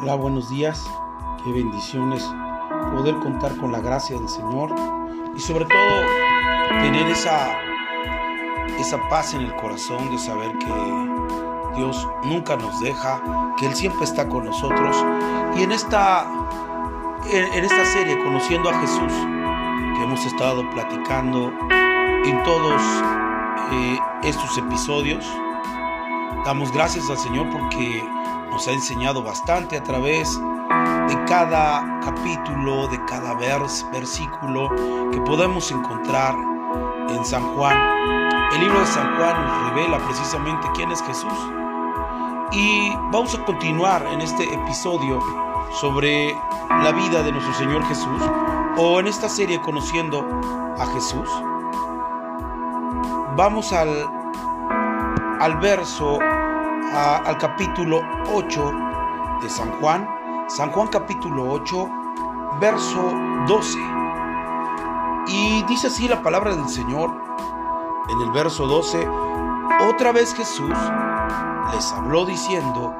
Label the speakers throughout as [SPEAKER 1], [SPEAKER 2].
[SPEAKER 1] Hola, buenos días. Qué bendiciones poder contar con la gracia del Señor y sobre todo tener esa, esa paz en el corazón de saber que Dios nunca nos deja, que Él siempre está con nosotros. Y en esta, en, esta serie, Conociendo a Jesús, que hemos estado platicando en todos eh, estos episodios, damos gracias al Señor porque nos ha enseñado bastante a través de cada capítulo, de cada vers, versículo que podemos encontrar en San Juan. El libro de San Juan nos revela precisamente quién es Jesús. Y vamos a continuar en este episodio sobre la vida de nuestro Señor Jesús o en esta serie conociendo a Jesús. Vamos al, al verso al capítulo 8 de San Juan, San Juan capítulo 8, verso 12. Y dice así la palabra del Señor en el verso 12, otra vez Jesús les habló diciendo,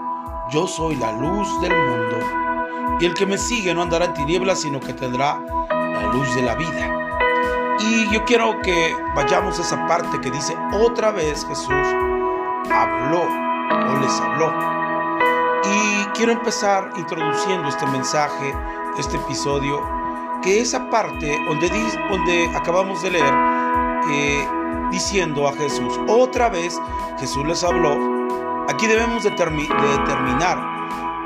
[SPEAKER 1] yo soy la luz del mundo, y el que me sigue no andará en tinieblas, sino que tendrá la luz de la vida. Y yo quiero que vayamos a esa parte que dice, otra vez Jesús habló les habló. Y quiero empezar introduciendo este mensaje, este episodio, que esa parte donde, donde acabamos de leer, eh, diciendo a Jesús, otra vez Jesús les habló, aquí debemos de, determinar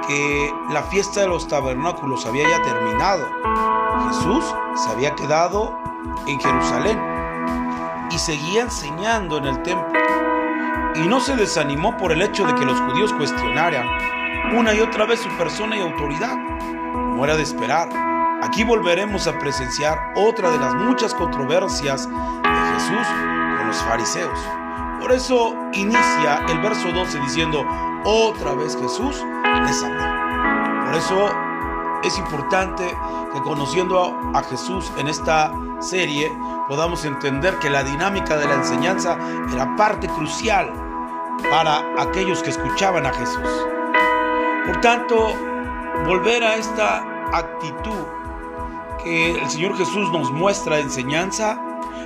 [SPEAKER 1] que la fiesta de los tabernáculos había ya terminado. Jesús se había quedado en Jerusalén y seguía enseñando en el templo y no se desanimó por el hecho de que los judíos cuestionaran una y otra vez su persona y autoridad, como era de esperar. Aquí volveremos a presenciar otra de las muchas controversias de Jesús con los fariseos. Por eso inicia el verso 12 diciendo, otra vez Jesús les habló. Por eso es importante que conociendo a Jesús en esta serie podamos entender que la dinámica de la enseñanza era parte crucial para aquellos que escuchaban a Jesús. Por tanto, volver a esta actitud que el Señor Jesús nos muestra de enseñanza,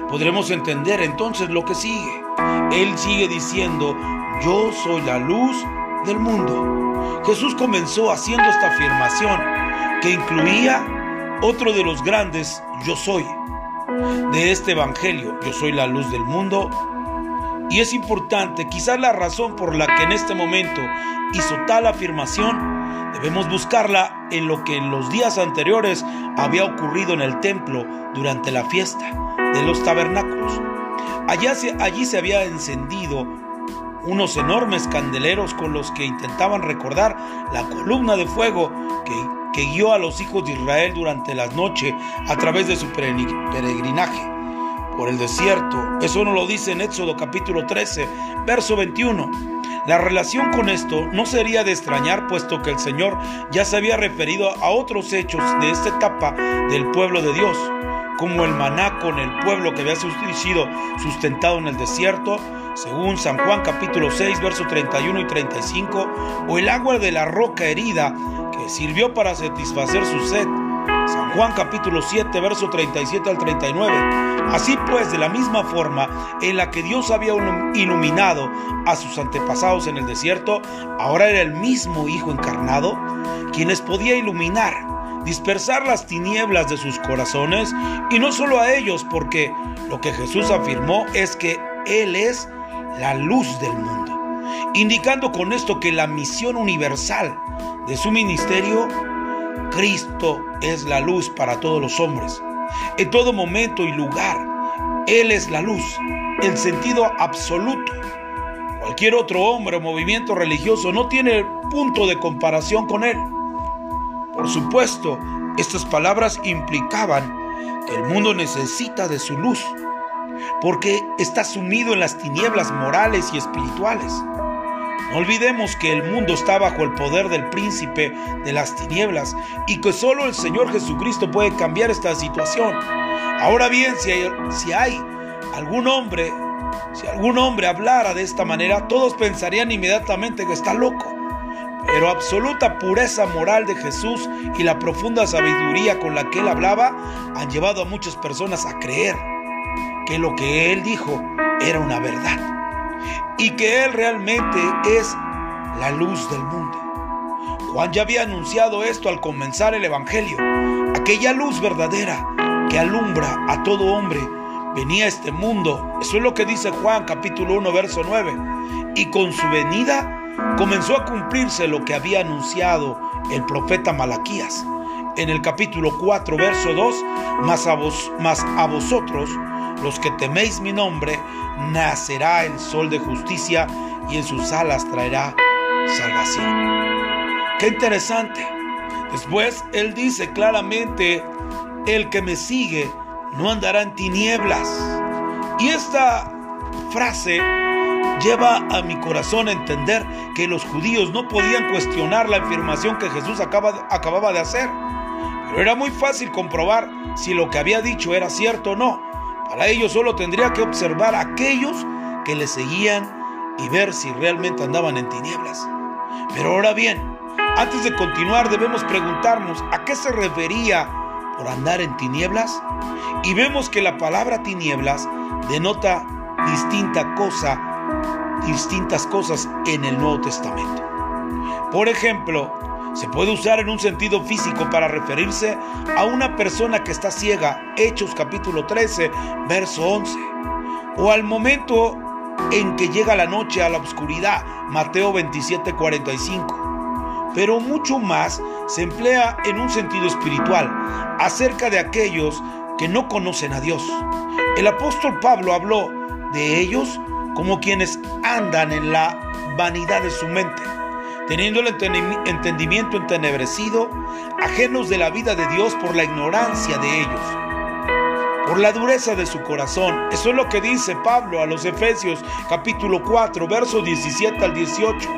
[SPEAKER 1] podremos entender entonces lo que sigue. Él sigue diciendo, yo soy la luz del mundo. Jesús comenzó haciendo esta afirmación que incluía otro de los grandes yo soy de este Evangelio. Yo soy la luz del mundo y es importante, quizás la razón por la que en este momento hizo tal afirmación, debemos buscarla en lo que en los días anteriores había ocurrido en el templo durante la fiesta de los tabernáculos. Allá allí se había encendido unos enormes candeleros con los que intentaban recordar la columna de fuego que, que guió a los hijos de Israel durante la noche a través de su peregrinaje por el desierto. Eso no lo dice en Éxodo capítulo 13, verso 21. La relación con esto no sería de extrañar, puesto que el Señor ya se había referido a otros hechos de esta etapa del pueblo de Dios, como el maná con el pueblo que había sido sustentado en el desierto, según San Juan capítulo 6, verso 31 y 35, o el agua de la roca herida sirvió para satisfacer su sed San Juan capítulo 7, verso 37 al 39. Así pues, de la misma forma en la que Dios había iluminado a sus antepasados en el desierto, ahora era el mismo Hijo encarnado quien les podía iluminar, dispersar las tinieblas de sus corazones, y no solo a ellos, porque lo que Jesús afirmó es que Él es la luz del mundo, indicando con esto que la misión universal de su ministerio Cristo es la luz para todos los hombres. En todo momento y lugar, Él es la luz, el sentido absoluto. Cualquier otro hombre o movimiento religioso no tiene punto de comparación con Él. Por supuesto, estas palabras implicaban que el mundo necesita de su luz, porque está sumido en las tinieblas morales y espirituales. No olvidemos que el mundo está bajo el poder del príncipe de las tinieblas y que solo el Señor Jesucristo puede cambiar esta situación. Ahora bien, si hay, si hay algún hombre, si algún hombre hablara de esta manera, todos pensarían inmediatamente que está loco. pero absoluta pureza moral de Jesús y la profunda sabiduría con la que él hablaba han llevado a muchas personas a creer que lo que él dijo era una verdad y que él realmente es la luz del mundo. Juan ya había anunciado esto al comenzar el Evangelio, aquella luz verdadera que alumbra a todo hombre venía a este mundo. Eso es lo que dice Juan capítulo 1 verso 9. Y con su venida comenzó a cumplirse lo que había anunciado el profeta Malaquías. En el capítulo 4 verso 2, más a, vos, más a vosotros, los que teméis mi nombre, nacerá el sol de justicia y en sus alas traerá salvación. Qué interesante. Después él dice claramente, el que me sigue no andará en tinieblas. Y esta frase lleva a mi corazón a entender que los judíos no podían cuestionar la afirmación que Jesús acaba, acababa de hacer. Pero era muy fácil comprobar si lo que había dicho era cierto o no. Para ello solo tendría que observar a aquellos que le seguían y ver si realmente andaban en tinieblas. Pero ahora bien, antes de continuar debemos preguntarnos a qué se refería por andar en tinieblas. Y vemos que la palabra tinieblas denota distinta cosa, distintas cosas en el Nuevo Testamento. Por ejemplo, se puede usar en un sentido físico para referirse a una persona que está ciega, Hechos capítulo 13, verso 11, o al momento en que llega la noche a la oscuridad, Mateo 27, 45. Pero mucho más se emplea en un sentido espiritual, acerca de aquellos que no conocen a Dios. El apóstol Pablo habló de ellos como quienes andan en la vanidad de su mente, teniendo el entendimiento entenebrecido, ajenos de la vida de Dios por la ignorancia de ellos, por la dureza de su corazón. Eso es lo que dice Pablo a los Efesios capítulo 4, versos 17 al 18.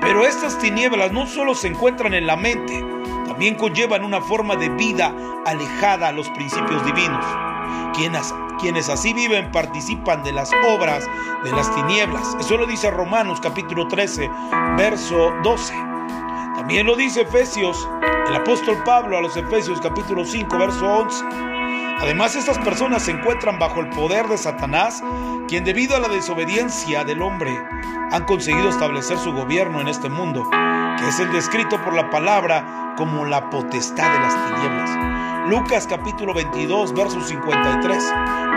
[SPEAKER 1] Pero estas tinieblas no solo se encuentran en la mente, también conllevan una forma de vida alejada a los principios divinos. Quienes, así viven participan de las obras de las tinieblas. Eso lo dice Romanos capítulo 13, verso 12. También lo dice Efesios, el apóstol Pablo a los Efesios capítulo 5, verso 11. Además, estas personas se encuentran bajo el poder de Satanás, quien debido a la desobediencia del hombre han conseguido establecer su gobierno en este mundo, que es el descrito por la palabra como la potestad de las tinieblas. Lucas capítulo 22, verso 53.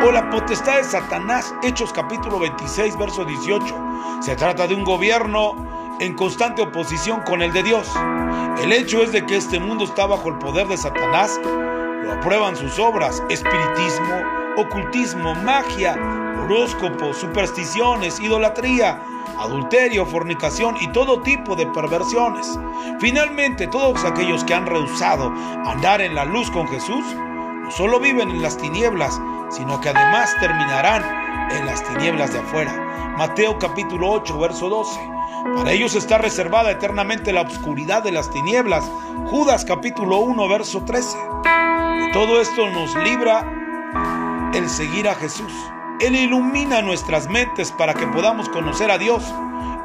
[SPEAKER 1] O la potestad de Satanás, Hechos capítulo 26, verso 18. Se trata de un gobierno en constante oposición con el de Dios. El hecho es de que este mundo está bajo el poder de Satanás lo aprueban sus obras, espiritismo, ocultismo, magia, horóscopo, supersticiones, idolatría, adulterio, fornicación y todo tipo de perversiones. Finalmente, todos aquellos que han rehusado andar en la luz con Jesús, no solo viven en las tinieblas, sino que además terminarán en las tinieblas de afuera. Mateo capítulo 8, verso 12. Para ellos está reservada eternamente la oscuridad de las tinieblas. Judas capítulo 1, verso 13. Todo esto nos libra el seguir a Jesús. Él ilumina nuestras mentes para que podamos conocer a Dios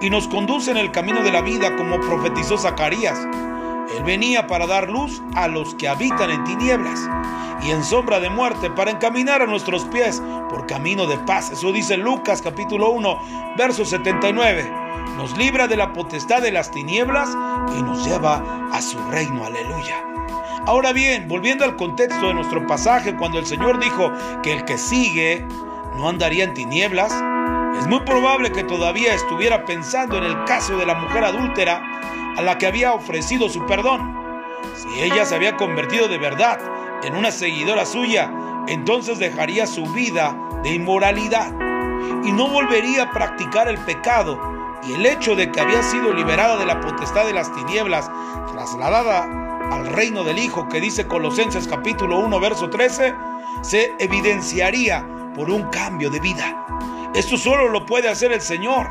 [SPEAKER 1] y nos conduce en el camino de la vida como profetizó Zacarías. Él venía para dar luz a los que habitan en tinieblas y en sombra de muerte para encaminar a nuestros pies por camino de paz. Eso dice Lucas capítulo 1, verso 79. Nos libra de la potestad de las tinieblas y nos lleva a su reino. Aleluya. Ahora bien, volviendo al contexto de nuestro pasaje, cuando el Señor dijo que el que sigue no andaría en tinieblas, es muy probable que todavía estuviera pensando en el caso de la mujer adúltera a la que había ofrecido su perdón. Si ella se había convertido de verdad en una seguidora suya, entonces dejaría su vida de inmoralidad y no volvería a practicar el pecado. Y el hecho de que había sido liberada de la potestad de las tinieblas, trasladada al reino del Hijo que dice Colosenses capítulo 1 verso 13, se evidenciaría por un cambio de vida. Esto solo lo puede hacer el Señor.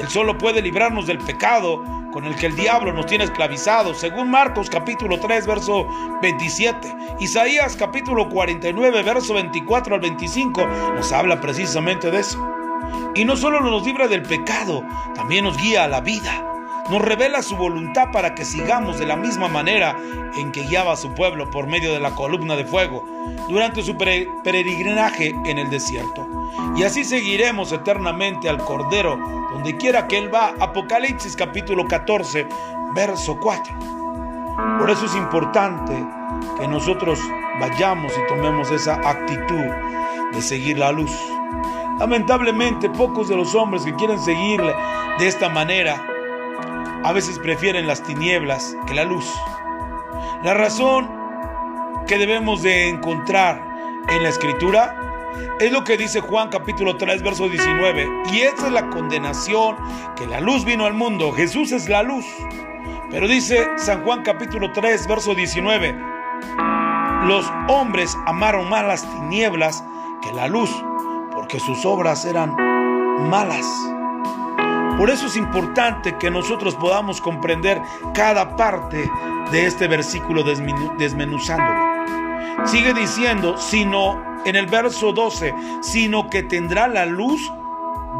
[SPEAKER 1] Él solo puede librarnos del pecado con el que el diablo nos tiene esclavizados, según Marcos capítulo 3 verso 27. Isaías capítulo 49 verso 24 al 25 nos habla precisamente de eso. Y no solo nos libra del pecado, también nos guía a la vida nos revela su voluntad para que sigamos de la misma manera en que guiaba a su pueblo por medio de la columna de fuego durante su peregrinaje en el desierto. Y así seguiremos eternamente al Cordero donde quiera que Él va. Apocalipsis capítulo 14, verso 4. Por eso es importante que nosotros vayamos y tomemos esa actitud de seguir la luz. Lamentablemente, pocos de los hombres que quieren seguirle de esta manera a veces prefieren las tinieblas que la luz. La razón que debemos de encontrar en la escritura es lo que dice Juan capítulo 3 verso 19. Y esa es la condenación que la luz vino al mundo. Jesús es la luz. Pero dice San Juan capítulo 3 verso 19. Los hombres amaron más las tinieblas que la luz, porque sus obras eran malas. Por eso es importante que nosotros podamos comprender cada parte de este versículo desmenuzándolo. Sigue diciendo, sino en el verso 12, sino que tendrá la luz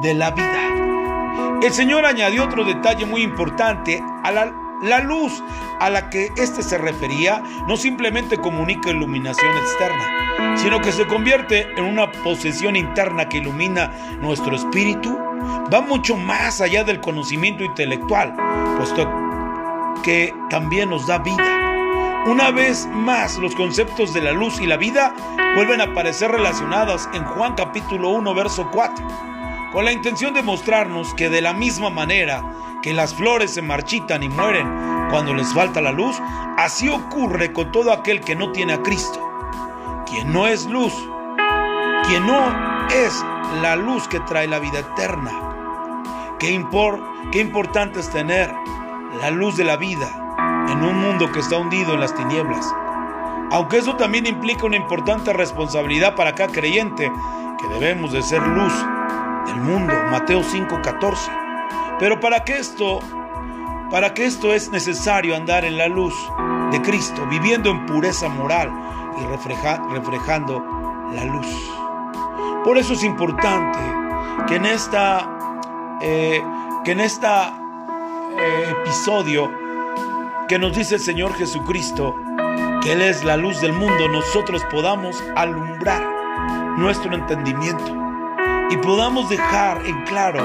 [SPEAKER 1] de la vida. El Señor añadió otro detalle muy importante a la luz a la que éste se refería no simplemente comunica iluminación externa, sino que se convierte en una posesión interna que ilumina nuestro espíritu. Va mucho más allá del conocimiento intelectual, puesto que también nos da vida. Una vez más, los conceptos de la luz y la vida vuelven a aparecer relacionados en Juan capítulo 1, verso 4, con la intención de mostrarnos que de la misma manera que las flores se marchitan y mueren cuando les falta la luz, así ocurre con todo aquel que no tiene a Cristo. Quien no es luz, quien no es la luz que trae la vida eterna. Qué, qué importante es tener la luz de la vida en un mundo que está hundido en las tinieblas. Aunque eso también implica una importante responsabilidad para cada creyente, que debemos de ser luz del mundo. Mateo 5:14. Pero para que esto, para que esto es necesario andar en la luz de Cristo, viviendo en pureza moral y reflejando la luz. Por eso es importante que en esta, eh, que en eh, episodio que nos dice el Señor Jesucristo, que Él es la luz del mundo, nosotros podamos alumbrar nuestro entendimiento y podamos dejar en claro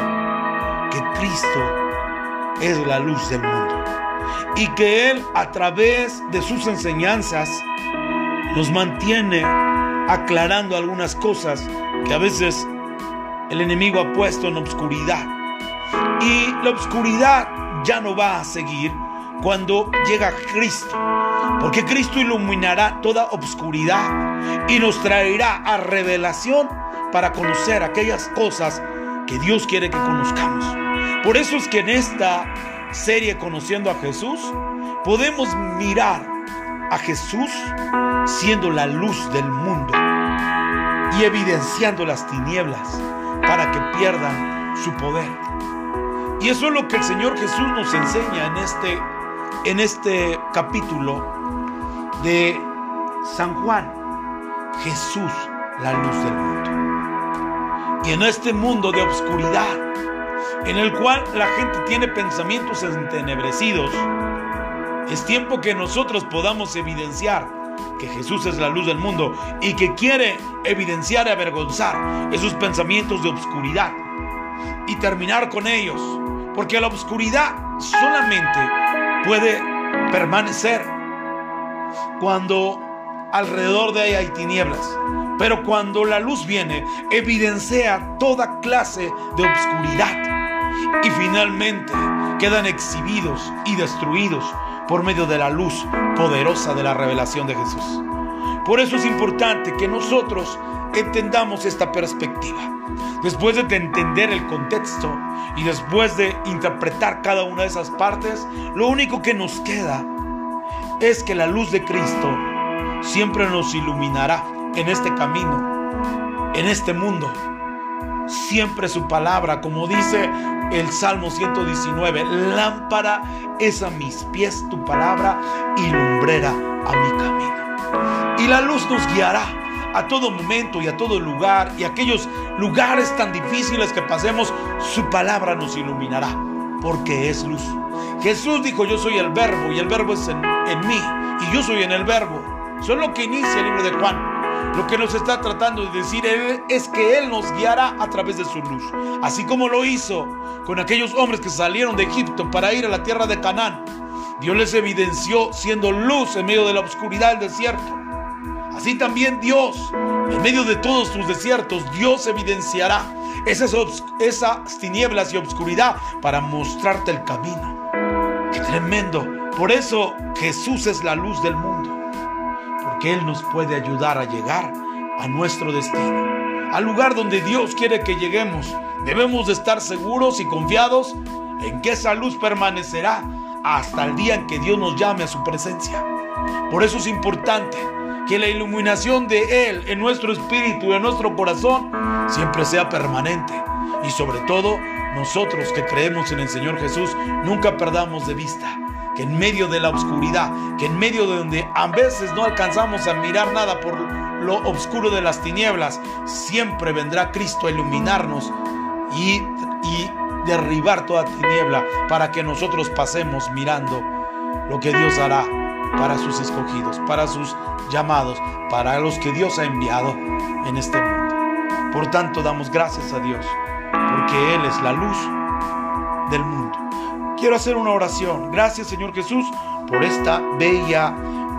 [SPEAKER 1] que Cristo es la luz del mundo y que Él a través de sus enseñanzas nos mantiene aclarando algunas cosas que a veces el enemigo ha puesto en obscuridad. Y la obscuridad ya no va a seguir cuando llega Cristo, porque Cristo iluminará toda obscuridad y nos traerá a revelación para conocer aquellas cosas que Dios quiere que conozcamos. Por eso es que en esta serie Conociendo a Jesús podemos mirar a Jesús siendo la luz del mundo evidenciando las tinieblas para que pierdan su poder. Y eso es lo que el Señor Jesús nos enseña en este, en este capítulo de San Juan. Jesús, la luz del mundo. Y en este mundo de obscuridad, en el cual la gente tiene pensamientos entenebrecidos, es tiempo que nosotros podamos evidenciar que Jesús es la luz del mundo y que quiere evidenciar y avergonzar esos pensamientos de obscuridad y terminar con ellos. Porque la obscuridad solamente puede permanecer cuando alrededor de ella hay tinieblas. Pero cuando la luz viene, evidencia toda clase de obscuridad. Y finalmente quedan exhibidos y destruidos por medio de la luz poderosa de la revelación de Jesús. Por eso es importante que nosotros entendamos esta perspectiva. Después de entender el contexto y después de interpretar cada una de esas partes, lo único que nos queda es que la luz de Cristo siempre nos iluminará en este camino, en este mundo. Siempre su palabra, como dice el Salmo 119, lámpara es a mis pies tu palabra y lumbrera a mi camino. Y la luz nos guiará a todo momento y a todo lugar y aquellos lugares tan difíciles que pasemos, su palabra nos iluminará. porque es luz. Jesús dijo, yo soy el verbo y el verbo es en, en mí y yo soy en el verbo. Eso es lo que inicia el libro de Juan. Lo que nos está tratando de decir es que Él nos guiará a través de su luz. Así como lo hizo con aquellos hombres que salieron de Egipto para ir a la tierra de Canaán. Dios les evidenció siendo luz en medio de la oscuridad del desierto. Así también Dios, en medio de todos sus desiertos, Dios evidenciará esas, esas tinieblas y obscuridad para mostrarte el camino. ¡Qué tremendo! Por eso Jesús es la luz del mundo que Él nos puede ayudar a llegar a nuestro destino, al lugar donde Dios quiere que lleguemos. Debemos de estar seguros y confiados en que esa luz permanecerá hasta el día en que Dios nos llame a su presencia. Por eso es importante que la iluminación de Él en nuestro espíritu y en nuestro corazón siempre sea permanente. Y sobre todo, nosotros que creemos en el Señor Jesús, nunca perdamos de vista que en medio de la oscuridad, que en medio de donde a veces no alcanzamos a mirar nada por lo oscuro de las tinieblas, siempre vendrá Cristo a iluminarnos y, y derribar toda tiniebla para que nosotros pasemos mirando lo que Dios hará para sus escogidos, para sus llamados, para los que Dios ha enviado en este mundo. Por tanto, damos gracias a Dios, porque Él es la luz del mundo. Quiero hacer una oración. Gracias Señor Jesús por esta bella,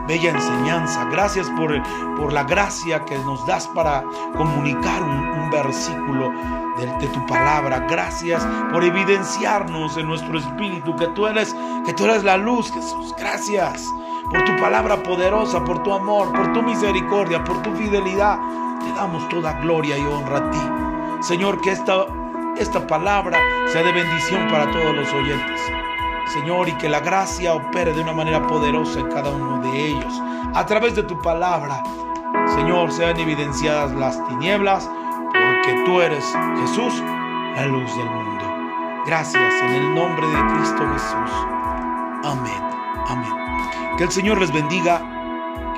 [SPEAKER 1] bella enseñanza. Gracias por, por la gracia que nos das para comunicar un, versículo de, de, tu palabra. Gracias por evidenciarnos en nuestro espíritu que tú eres, que tú eres la luz, Jesús. Gracias por tu palabra poderosa, por tu amor, por tu misericordia, por tu fidelidad. Te damos toda gloria y honra a ti. Señor, que esta esta palabra sea de bendición para todos los oyentes. Señor, y que la gracia opere de una manera poderosa en cada uno de ellos. A través de tu palabra, Señor, sean evidenciadas las tinieblas, porque tú eres Jesús, la luz del mundo. Gracias en el nombre de Cristo Jesús. Amén. Amén. Que el Señor les bendiga.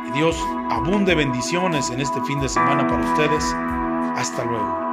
[SPEAKER 1] Que Dios abunde bendiciones en este fin de semana para ustedes. Hasta luego.